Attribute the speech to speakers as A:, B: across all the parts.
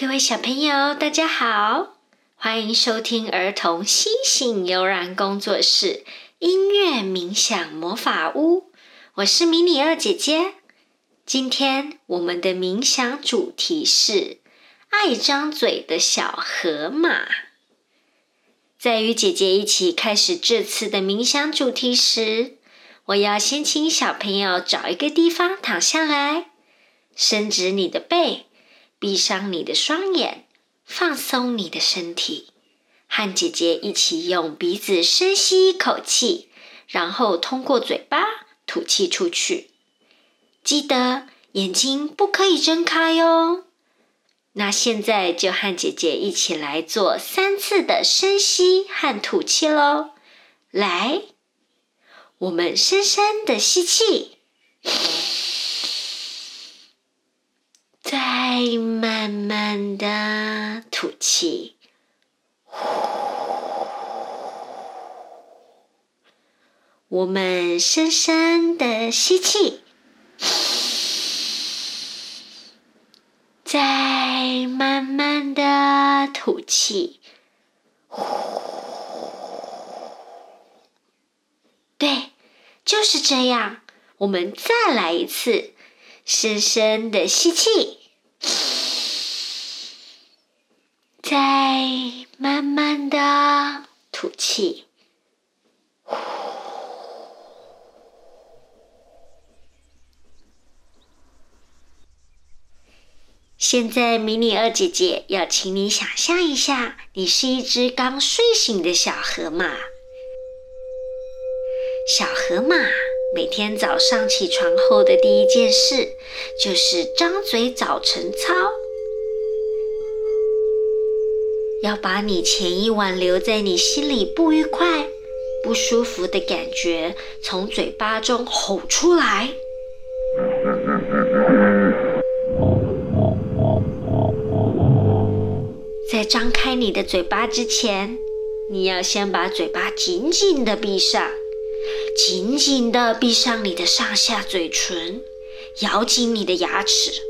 A: 各位小朋友，大家好，欢迎收听儿童星星悠然工作室音乐冥想魔法屋。我是迷你二姐姐。今天我们的冥想主题是爱张嘴的小河马。在与姐姐一起开始这次的冥想主题时，我要先请小朋友找一个地方躺下来，伸直你的背。闭上你的双眼，放松你的身体，和姐姐一起用鼻子深吸一口气，然后通过嘴巴吐气出去。记得眼睛不可以睁开哟。那现在就和姐姐一起来做三次的深吸和吐气喽。来，我们深深的吸气。再慢慢的吐气，我们深深的吸气，再慢慢的吐气，对，就是这样。我们再来一次，深深的吸气。再慢慢的吐气，现在迷你二姐姐要请你想象一下，你是一只刚睡醒的小河马。小河马每天早上起床后的第一件事，就是张嘴早晨操。要把你前一晚留在你心里不愉快、不舒服的感觉，从嘴巴中吼出来。在张开你的嘴巴之前，你要先把嘴巴紧紧的闭上，紧紧的闭上你的上下嘴唇，咬紧你的牙齿。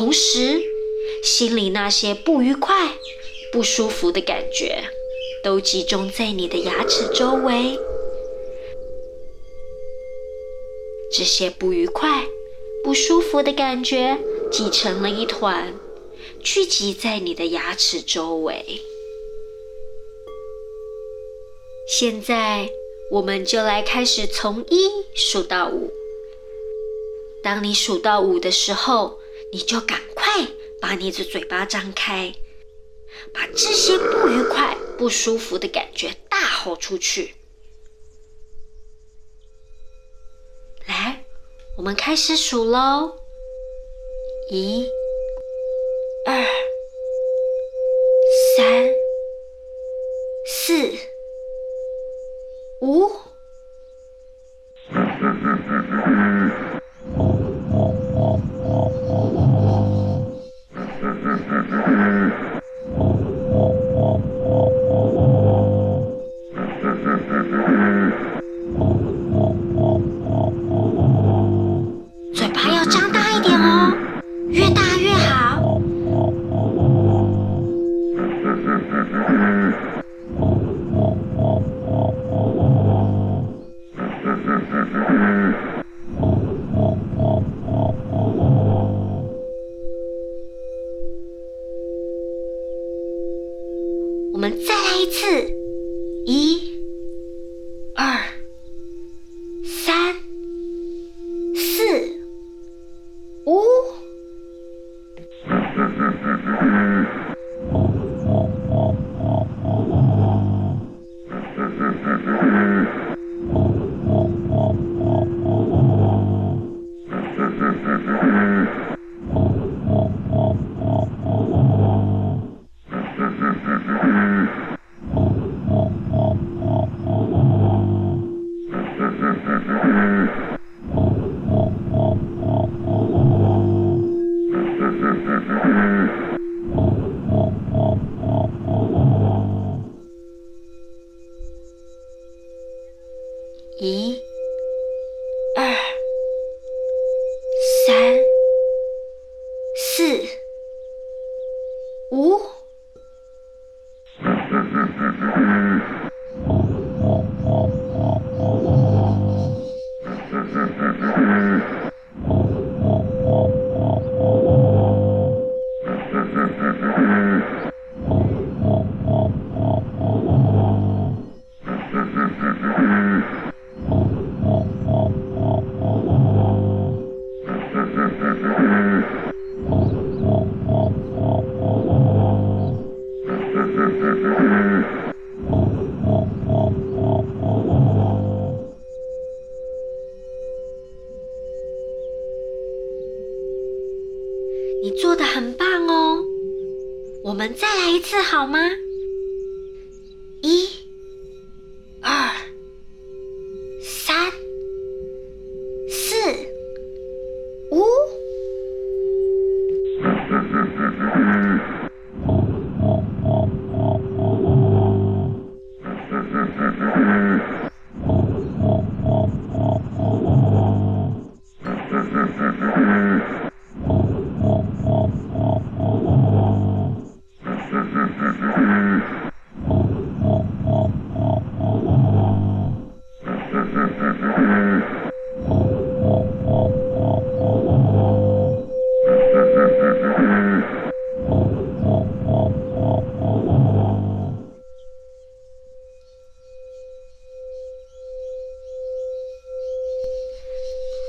A: 同时，心里那些不愉快、不舒服的感觉，都集中在你的牙齿周围。这些不愉快、不舒服的感觉挤成了一团，聚集在你的牙齿周围。现在，我们就来开始从一数到五。当你数到五的时候，你就赶快把你的嘴巴张开，把这些不愉快、不舒服的感觉大吼出去。来，我们开始数喽！一、二、三、Mm. 你做的很棒哦！我们再来一次好吗？一、二、三、四、五。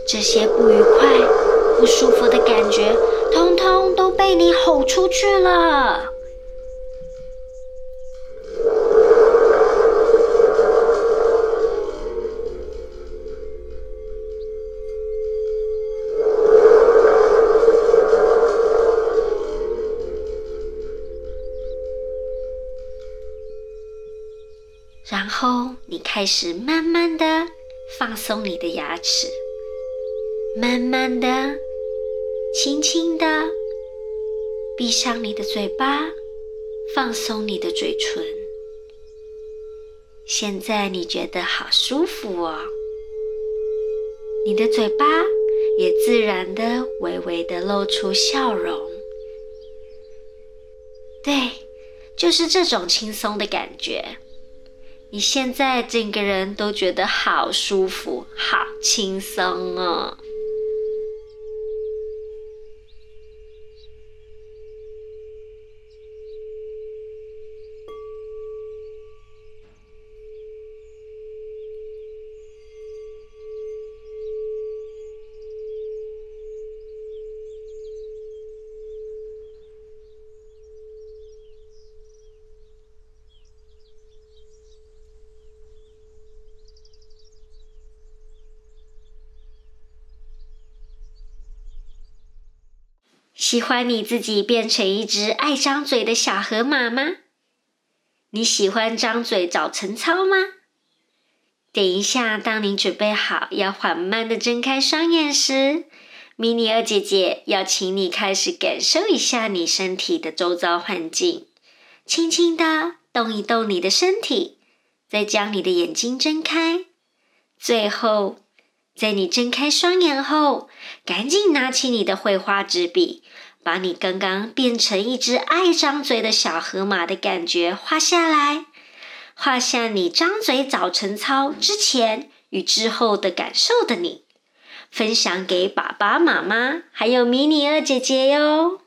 A: 这些不愉快、不舒服的感觉，通通都被你吼出去了。开始慢慢的放松你的牙齿。慢慢的，轻轻的闭上你的嘴巴，放松你的嘴唇。现在你觉得好舒服哦，你的嘴巴也自然的、微微的露出笑容。对，就是这种轻松的感觉。你现在整个人都觉得好舒服、好轻松哦。喜欢你自己变成一只爱张嘴的小河马吗？你喜欢张嘴找晨操吗？等一下，当你准备好要缓慢的睁开双眼时，迷你二姐姐要请你开始感受一下你身体的周遭环境，轻轻的动一动你的身体，再将你的眼睛睁开，最后。在你睁开双眼后，赶紧拿起你的绘画纸笔，把你刚刚变成一只爱张嘴的小河马的感觉画下来。画下你张嘴早晨操之前与之后的感受的你，分享给爸爸妈妈还有迷你二姐姐哟。